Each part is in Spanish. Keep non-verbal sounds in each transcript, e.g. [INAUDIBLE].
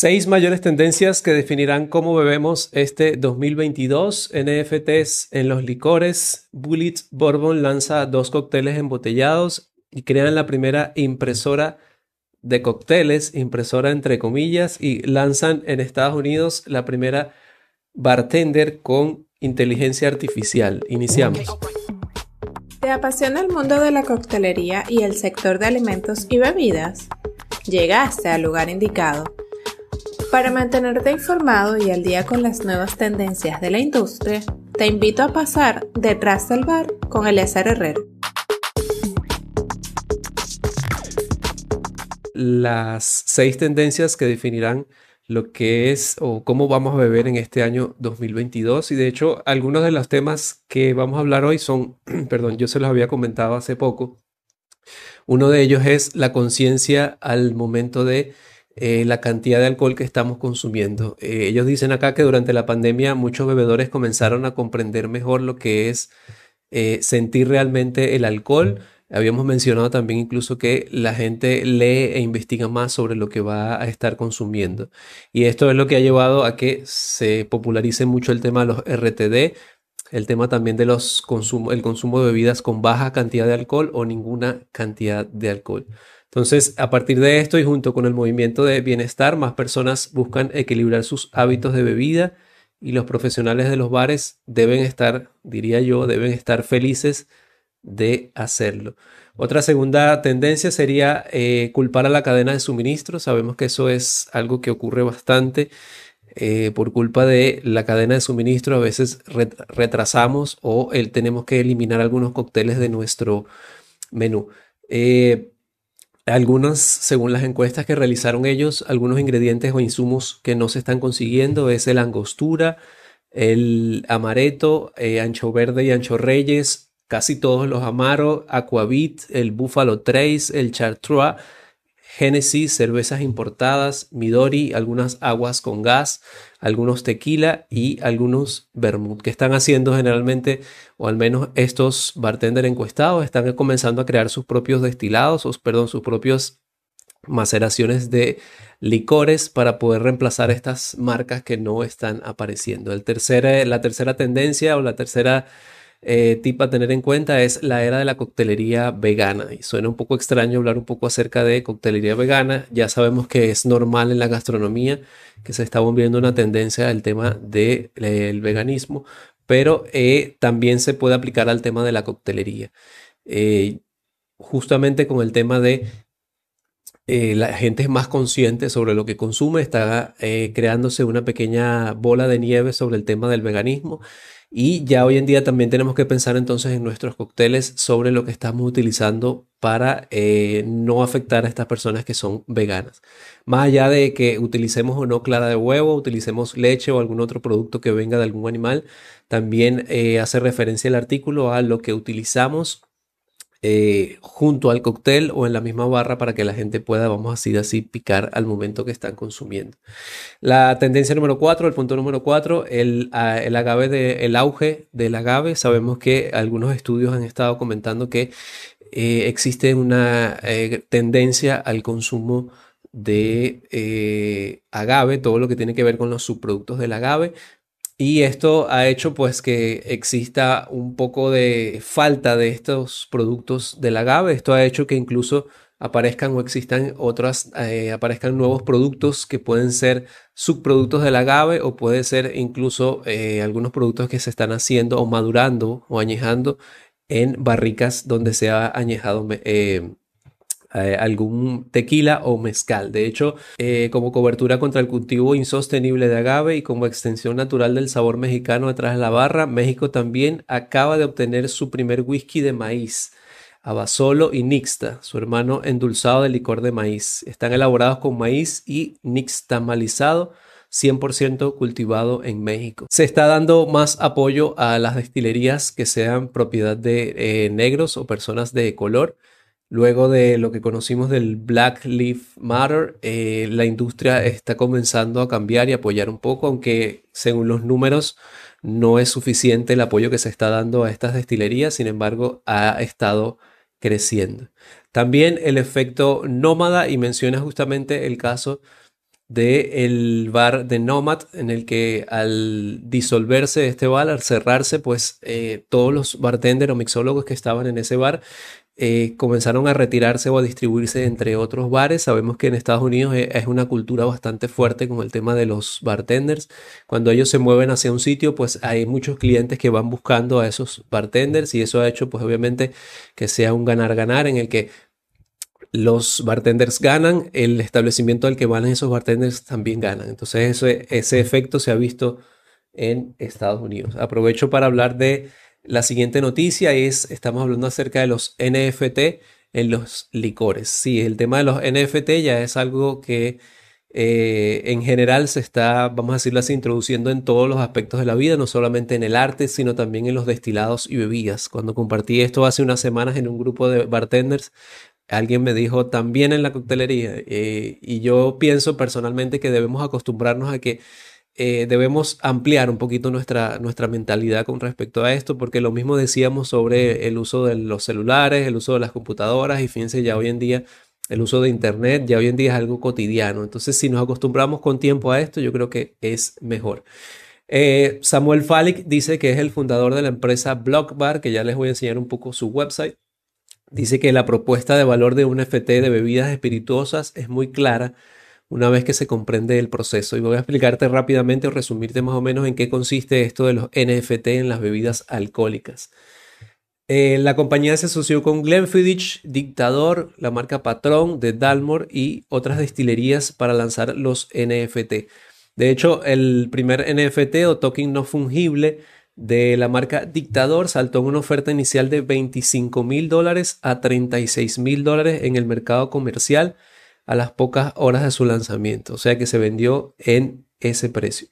Seis mayores tendencias que definirán cómo bebemos este 2022. NFTs en los licores. Bullet Bourbon lanza dos cócteles embotellados y crean la primera impresora de cócteles, impresora entre comillas, y lanzan en Estados Unidos la primera bartender con inteligencia artificial. Iniciamos. ¿Te apasiona el mundo de la coctelería y el sector de alimentos y bebidas? Llegaste al lugar indicado. Para mantenerte informado y al día con las nuevas tendencias de la industria, te invito a pasar detrás del bar con Eleazar Herrero. Las seis tendencias que definirán lo que es o cómo vamos a beber en este año 2022. Y de hecho, algunos de los temas que vamos a hablar hoy son, [CLEARS THROAT] perdón, yo se los había comentado hace poco. Uno de ellos es la conciencia al momento de eh, la cantidad de alcohol que estamos consumiendo. Eh, ellos dicen acá que durante la pandemia muchos bebedores comenzaron a comprender mejor lo que es eh, sentir realmente el alcohol Habíamos mencionado también incluso que la gente lee e investiga más sobre lo que va a estar consumiendo. Y esto es lo que ha llevado a que se popularice mucho el tema de los RTD, el tema también de los el consumo de bebidas con baja cantidad de alcohol o ninguna cantidad de alcohol. Entonces, a partir de esto y junto con el movimiento de bienestar, más personas buscan equilibrar sus hábitos de bebida y los profesionales de los bares deben estar, diría yo, deben estar felices de hacerlo. Otra segunda tendencia sería eh, culpar a la cadena de suministro. Sabemos que eso es algo que ocurre bastante. Eh, por culpa de la cadena de suministro a veces retrasamos o tenemos que eliminar algunos cócteles de nuestro menú. Eh, algunos, según las encuestas que realizaron ellos, algunos ingredientes o insumos que no se están consiguiendo es el angostura, el amaretto, ancho verde y ancho reyes, Casi todos los Amaro, Aquavit, el Buffalo Trace, el Chartreux, Genesis, cervezas importadas, Midori, algunas aguas con gas, algunos tequila y algunos vermouth. que están haciendo generalmente, o al menos estos bartenders encuestados, están comenzando a crear sus propios destilados, o, perdón, sus propios maceraciones de licores para poder reemplazar estas marcas que no están apareciendo. El la tercera tendencia o la tercera eh, tip a tener en cuenta es la era de la coctelería vegana. Y suena un poco extraño hablar un poco acerca de coctelería vegana. Ya sabemos que es normal en la gastronomía que se está volviendo una tendencia al tema del veganismo, pero eh, también se puede aplicar al tema de la coctelería. Eh, justamente con el tema de la gente es más consciente sobre lo que consume, está creándose una pequeña bola de nieve sobre el tema del veganismo y ya hoy en día también tenemos que pensar entonces en nuestros cócteles sobre lo que estamos utilizando para eh, no afectar a estas personas que son veganas. Más allá de que utilicemos o no clara de huevo, utilicemos leche o algún otro producto que venga de algún animal, también eh, hace referencia el artículo a lo que utilizamos eh, junto al cóctel o en la misma barra para que la gente pueda, vamos a decir así, picar al momento que están consumiendo. La tendencia número 4, el punto número 4, el, el, agave de, el auge del agave. Sabemos que algunos estudios han estado comentando que eh, existe una eh, tendencia al consumo de agave, todo lo que tiene que ver con los subproductos del agave, y esto ha hecho pues que exista un poco de falta de estos productos del agave. Esto ha hecho que incluso aparezcan o existan otras, eh, aparezcan nuevos productos que pueden ser subproductos del agave o puede ser incluso eh, algunos productos que se están haciendo o madurando o añejando en barricas donde se ha añejado eh, eh, algún tequila o mezcal. De hecho, eh, como cobertura contra el cultivo insostenible de agave y como extensión natural del sabor mexicano detrás de la barra, México también acaba de obtener su primer whisky de maíz. Abasolo y Nixta, su hermano endulzado de licor de maíz. Están elaborados con maíz y nixtamalizado 100% cultivado en México. Se está dando más apoyo a las destilerías que sean propiedad de eh, negros o personas de color. Luego de lo que conocimos del Black Lives Matter, eh, la industria está comenzando a cambiar y apoyar un poco, aunque según los números no es suficiente el apoyo que se está dando a estas destilerías, sin embargo ha estado creciendo. También el efecto nómada y menciona justamente el caso del bar de Nomad, en el que al disolverse este bar, al cerrarse, pues eh, todos los bartenders o mixólogos que estaban en ese bar eh, comenzaron a retirarse o a distribuirse entre otros bares. Sabemos que en Estados Unidos e, es una cultura bastante fuerte con el tema de los bartenders. Cuando ellos se mueven hacia un sitio, pues hay muchos clientes que van buscando a esos bartenders y eso ha hecho pues obviamente que sea un ganar-ganar en el que los bartenders ganan, el establecimiento al que van esos bartenders también ganan. Entonces ese efecto se ha visto en Estados Unidos. Aprovecho para hablar de la siguiente noticia es, estamos hablando acerca de los NFT en los licores. Sí, el tema de los NFT ya es algo que eh, en general se está, vamos a decirlo así, introduciendo en todos los aspectos de la vida, no solamente en el arte, sino también en los destilados y bebidas. Cuando compartí esto hace unas semanas en un grupo de bartenders, alguien me dijo también en la coctelería, eh, y yo pienso personalmente que debemos acostumbrarnos a que eh, debemos ampliar un poquito nuestra, nuestra mentalidad con respecto a esto, porque lo mismo decíamos sobre el uso de los celulares, el uso de las computadoras, y fíjense, ya hoy en día el uso de Internet, ya hoy en día es algo cotidiano. Entonces, si nos acostumbramos con tiempo a esto, yo creo que es mejor. Eh, Samuel Falik dice que es el fundador de la empresa Blockbar, que ya les voy a enseñar un poco su website. Dice que la propuesta de valor de un FT de bebidas espirituosas es muy clara una vez que se comprende el proceso. Y voy a explicarte rápidamente o resumirte más o menos en qué consiste esto de los NFT en las bebidas alcohólicas. Eh, la compañía se asoció con Glenfiddich, Dictador, la marca Patrón de Dalmor y otras destilerías para lanzar los NFT. De hecho, el primer NFT o token no fungible de la marca Dictador saltó en una oferta inicial de 25 mil dólares a 36 mil dólares en el mercado comercial a las pocas horas de su lanzamiento, o sea que se vendió en ese precio.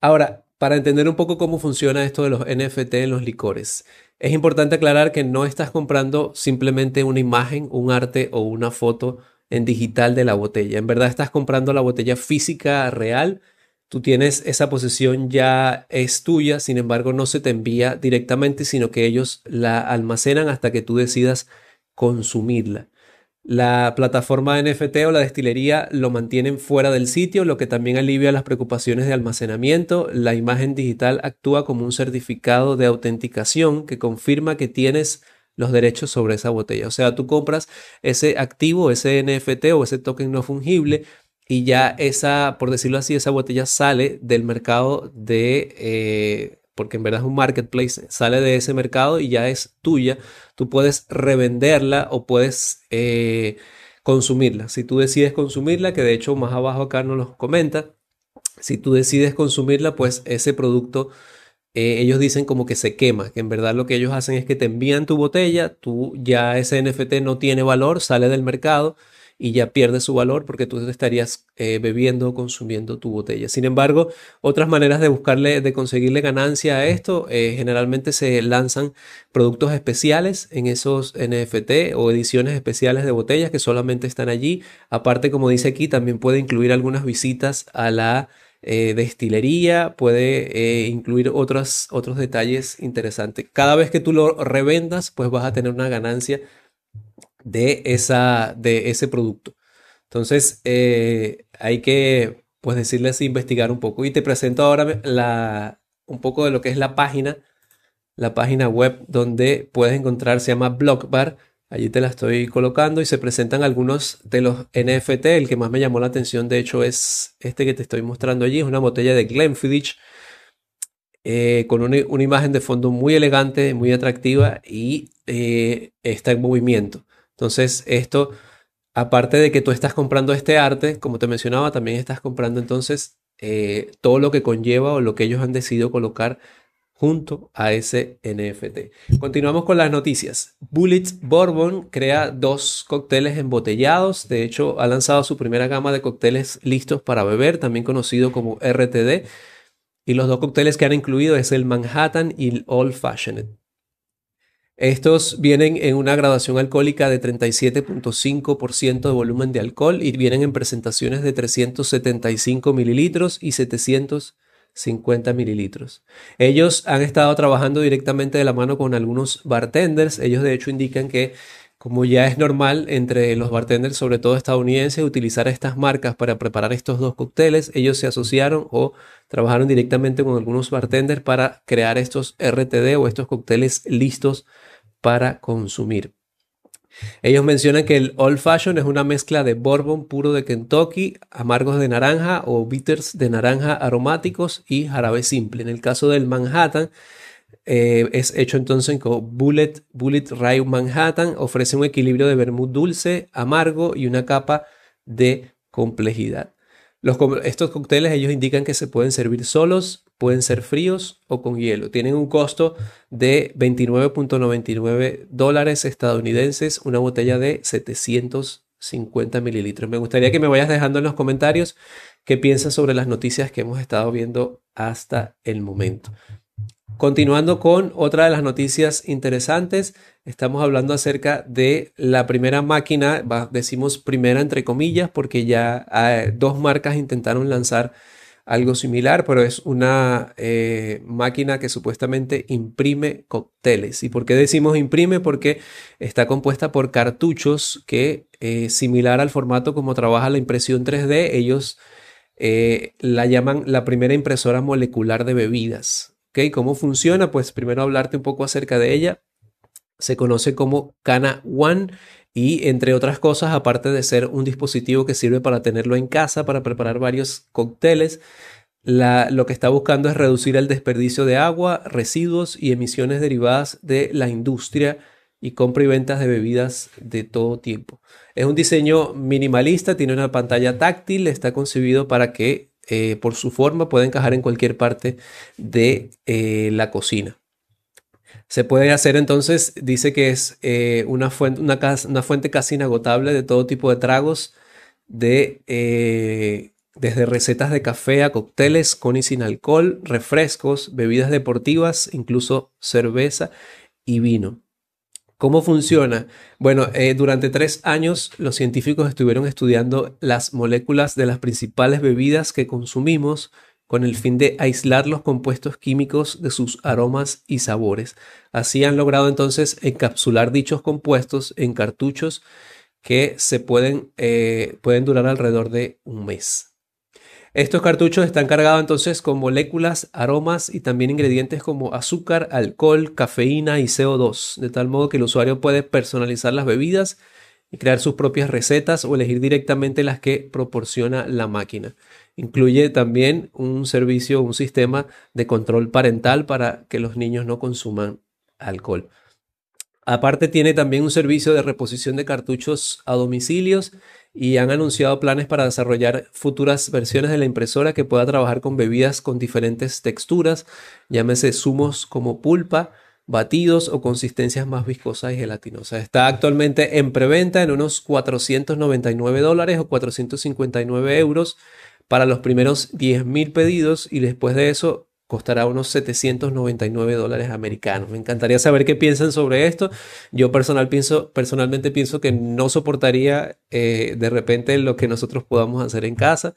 Ahora, para entender un poco cómo funciona esto de los NFT en los licores, es importante aclarar que no estás comprando simplemente una imagen, un arte o una foto en digital de la botella. En verdad estás comprando la botella física real. Tú tienes esa posesión ya es tuya, sin embargo no se te envía directamente, sino que ellos la almacenan hasta que tú decidas consumirla. La plataforma NFT o la destilería lo mantienen fuera del sitio, lo que también alivia las preocupaciones de almacenamiento. La imagen digital actúa como un certificado de autenticación que confirma que tienes los derechos sobre esa botella. O sea, tú compras ese activo, ese NFT o ese token no fungible y ya esa, por decirlo así, esa botella sale del mercado de... Eh, porque en verdad es un marketplace, sale de ese mercado y ya es tuya. Tú puedes revenderla o puedes eh, consumirla. Si tú decides consumirla, que de hecho más abajo acá nos lo comenta, si tú decides consumirla, pues ese producto eh, ellos dicen como que se quema, que en verdad lo que ellos hacen es que te envían tu botella, tú ya ese NFT no tiene valor, sale del mercado y ya pierde su valor porque tú estarías eh, bebiendo o consumiendo tu botella. Sin embargo, otras maneras de buscarle, de conseguirle ganancia a esto, eh, generalmente se lanzan productos especiales en esos NFT o ediciones especiales de botellas que solamente están allí. Aparte, como dice aquí, también puede incluir algunas visitas a la eh, destilería, puede incluir otros, otros detalles interesantes. Cada vez que tú lo revendas, pues vas a tener una ganancia de, esa, de ese producto. Entonces, eh, hay que, pues, decirles investigar un poco. Y te presento ahora la, un poco de lo que es la página, la página web donde puedes encontrar, se llama Blockbar. Allí te la estoy colocando y se presentan algunos de los NFT. El que más me llamó la atención, de hecho, es este que te estoy mostrando allí. Es una botella de Glenfiddich eh, con una, imagen de fondo muy elegante, muy atractiva y eh, está en movimiento. Entonces, esto, aparte de que tú estás comprando este arte, como te mencionaba, también estás comprando entonces eh, todo lo que conlleva o lo que ellos han decidido colocar junto a ese NFT. Continuamos con las noticias. Bullets Bourbon crea dos cócteles embotellados. De hecho, ha lanzado su primera gama de cócteles listos para beber, también conocido como RTD. Y los dos cócteles que han incluido es el Manhattan y el Old Fashioned. Estos vienen en una graduación alcohólica de 37.5% de volumen de alcohol y vienen en presentaciones de 375 mililitros y 750 mililitros. Ellos han estado trabajando directamente de la mano con algunos bartenders. Ellos de hecho indican que como ya es normal entre los bartenders, sobre todo estadounidenses, utilizar estas marcas para preparar estos dos cócteles, ellos se asociaron o trabajaron directamente con algunos bartenders para crear estos RTD o estos cócteles listos para consumir. Ellos mencionan que el Old Fashion es una mezcla de bourbon puro de Kentucky, amargos de naranja o bitters de naranja aromáticos y jarabe simple. En el caso del Manhattan, eh, es hecho entonces con Bullet, Bullet Rye Manhattan. Ofrece un equilibrio de vermut dulce, amargo y una capa de complejidad. Estos cócteles ellos indican que se pueden servir solos, pueden ser fríos o con hielo. Tienen un costo de 29.99 dólares estadounidenses, una botella de 750 mililitros. Me gustaría que me vayas dejando en los comentarios qué piensas sobre las noticias que hemos estado viendo hasta el momento. Continuando con otra de las noticias interesantes, estamos hablando acerca de la primera máquina, decimos primera entre comillas, porque ya eh, dos marcas intentaron lanzar algo similar, pero es una eh, máquina que supuestamente imprime cócteles. ¿Y por qué decimos imprime? Porque está compuesta por cartuchos que, eh, similar al formato como trabaja la impresión 3D, ellos la llaman la primera impresora molecular de bebidas. ¿Cómo funciona? Pues primero hablarte un poco acerca de ella. Se conoce como Cana One y entre otras cosas, aparte de ser un dispositivo que sirve para tenerlo en casa, para preparar varios cócteles, lo que está buscando es reducir el desperdicio de agua, residuos y emisiones derivadas de la industria y compra y ventas de bebidas de todo tipo. Es un diseño minimalista, tiene una pantalla táctil, está concebido para que eh, por su forma puede encajar en cualquier parte de eh, la cocina. Se puede hacer entonces, dice que es eh, una, fuente, una, fuente, casi inagotable de todo tipo de tragos, de, desde recetas de café a cócteles con y sin alcohol, refrescos, bebidas deportivas, incluso cerveza y vino. ¿Cómo funciona? Bueno, eh, durante tres años los científicos estuvieron estudiando las moléculas de las principales bebidas que consumimos con el fin de aislar los compuestos químicos de sus aromas y sabores. Así han logrado entonces encapsular dichos compuestos en cartuchos que se pueden, eh, pueden durar alrededor de un mes. Estos cartuchos están cargados entonces con moléculas, aromas y también ingredientes como azúcar, alcohol, cafeína y CO2, de tal modo que el usuario puede personalizar las bebidas y crear sus propias recetas o elegir directamente las que proporciona la máquina. Incluye también un servicio, un sistema de control parental para que los niños no consuman alcohol. Aparte tiene también un servicio de reposición de cartuchos a domicilios y han anunciado planes para desarrollar futuras versiones de la impresora que pueda trabajar con bebidas con diferentes texturas, llámese zumos como pulpa, batidos o consistencias más viscosas y gelatinosas. Está actualmente en preventa en unos 499 dólares o 459 euros para los primeros 10.000 pedidos y después de eso costará unos 799 dólares americanos. Me encantaría saber qué piensan sobre esto. Yo personal pienso, personalmente pienso que no soportaría eh, de repente lo que nosotros podamos hacer en casa.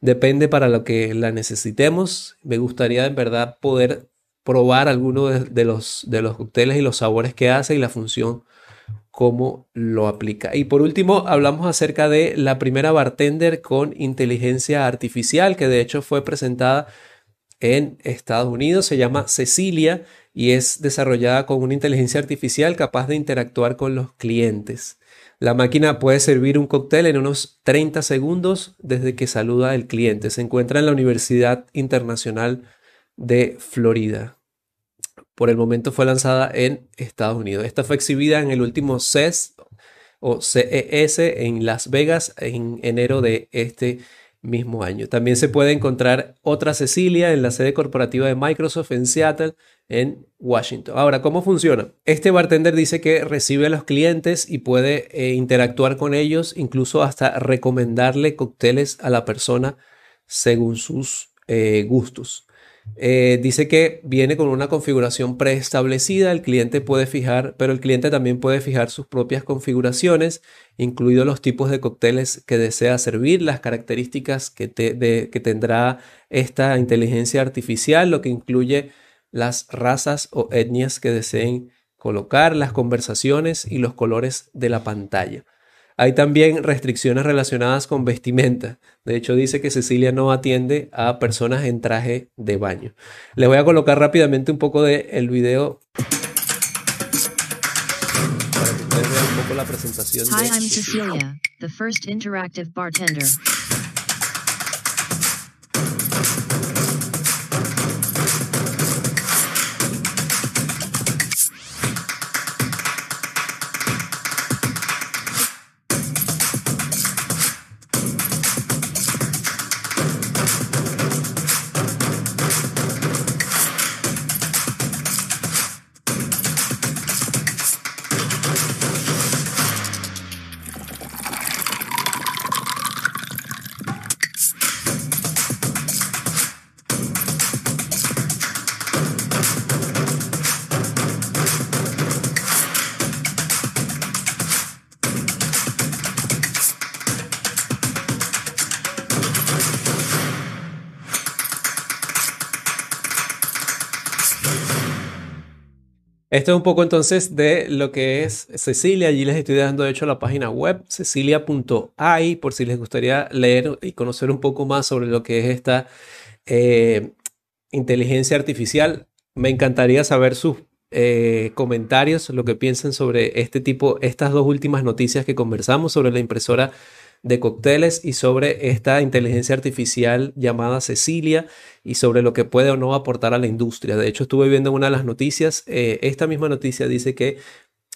Depende para lo que la necesitemos. Me gustaría en verdad poder probar alguno de, los, de los cócteles y los sabores que hace y la función cómo lo aplica. Y por último, hablamos acerca de la primera bartender con inteligencia artificial, que de hecho fue presentada en Estados Unidos. Se llama Cecilia y es desarrollada con una inteligencia artificial capaz de interactuar con los clientes. La máquina puede servir un cóctel en unos 30 segundos desde que saluda al cliente. Se encuentra en la Universidad Internacional de Florida. Por el momento fue lanzada en Estados Unidos. Esta fue exhibida en el último CES o CES en Las Vegas en enero de este mismo año. También se puede encontrar otra Cecilia en la sede corporativa de Microsoft en Seattle, en Washington. Ahora, ¿cómo funciona? Este bartender dice que recibe a los clientes y puede eh, interactuar con ellos, incluso hasta recomendarle cócteles a la persona según sus eh, gustos. Eh, dice que viene con una configuración preestablecida, el cliente puede fijar, pero el cliente también puede fijar sus propias configuraciones, incluidos los tipos de cócteles que desea servir, las características que, que tendrá esta inteligencia artificial, lo que incluye las razas o etnias que deseen colocar las conversaciones y los colores de la pantalla. Hay también restricciones relacionadas con vestimenta. De hecho, dice que Cecilia no atiende a personas en traje de baño. Les voy a colocar rápidamente un poco del el video para que ustedes vean un poco la presentación. Hi, de... I'm Cecilia, the first interactive bartender. Esto es un poco entonces de lo que es Cecilia. Allí les estoy dejando de hecho la página web cecilia.ai por si les gustaría leer y conocer un poco más sobre lo que es esta eh, inteligencia artificial. Me encantaría saber sus eh, comentarios, lo que piensen sobre este tipo, estas dos últimas noticias que conversamos sobre la impresora de cócteles y sobre esta inteligencia artificial llamada Cecilia y sobre lo que puede o no aportar a la industria. De hecho, estuve viendo una de las noticias, eh, esta misma noticia dice que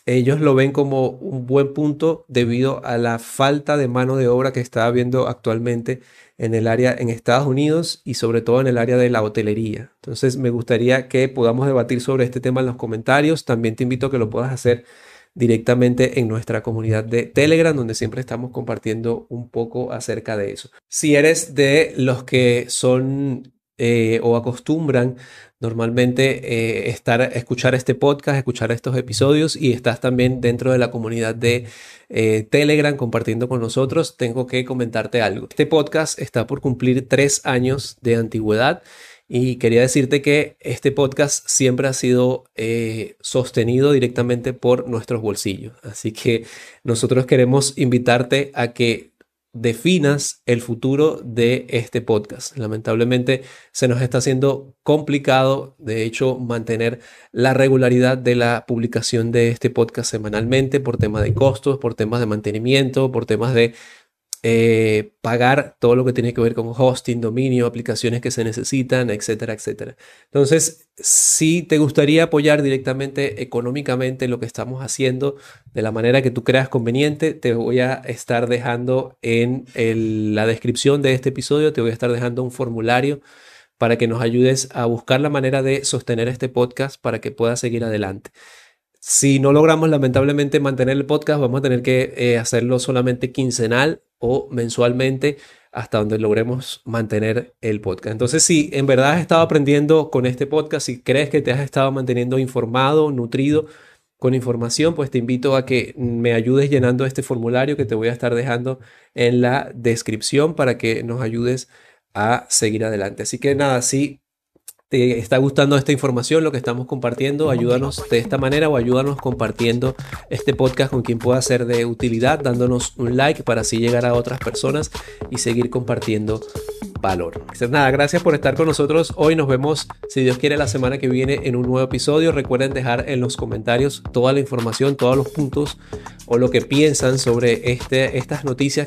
ellos lo ven como un buen punto debido a la falta de mano de obra que está habiendo actualmente en el área en Estados Unidos y sobre todo en el área de la hotelería. Entonces me gustaría que podamos debatir sobre este tema en los comentarios. También te invito a que lo puedas hacer directamente en nuestra comunidad de Telegram, donde siempre estamos compartiendo un poco acerca de eso. Si eres de los que son eh, o acostumbran normalmente eh, estar, escuchar este podcast, escuchar estos episodios y estás también dentro de la comunidad de eh, Telegram compartiendo con nosotros, tengo que comentarte algo. Este podcast está por cumplir tres años de antigüedad y quería decirte que este podcast siempre ha sido eh, sostenido directamente por nuestros bolsillos. Así que nosotros queremos invitarte a que definas el futuro de este podcast. Lamentablemente se nos está haciendo complicado, de hecho, mantener la regularidad de la publicación de este podcast semanalmente por temas de costos, por temas de mantenimiento, por temas de eh, pagar todo lo que tiene que ver con hosting, dominio, aplicaciones que se necesitan, etcétera, etcétera. Entonces, si te gustaría apoyar directamente económicamente lo que estamos haciendo de la manera que tú creas conveniente, te voy a estar dejando en la descripción de este episodio, te voy a estar dejando un formulario para que nos ayudes a buscar la manera de sostener este podcast para que pueda seguir adelante. Si no logramos lamentablemente mantener el podcast, vamos a tener que eh, hacerlo solamente quincenal o mensualmente hasta donde logremos mantener el podcast. Entonces, si en verdad has estado aprendiendo con este podcast, si crees que te has estado manteniendo informado, nutrido con información, pues te invito a que me ayudes llenando este formulario que te voy a estar dejando en la descripción para que nos ayudes a seguir adelante. Así que nada, si te está gustando esta información, lo que estamos compartiendo, ayúdanos de esta manera o ayúdanos compartiendo este podcast con quien pueda ser de utilidad, dándonos un like para así llegar a otras personas y seguir compartiendo valor. Nada, gracias por estar con nosotros. Hoy nos vemos, si Dios quiere, la semana que viene en un nuevo episodio. Recuerden dejar en los comentarios toda la información, todos los puntos o lo que piensan sobre este, estas noticias.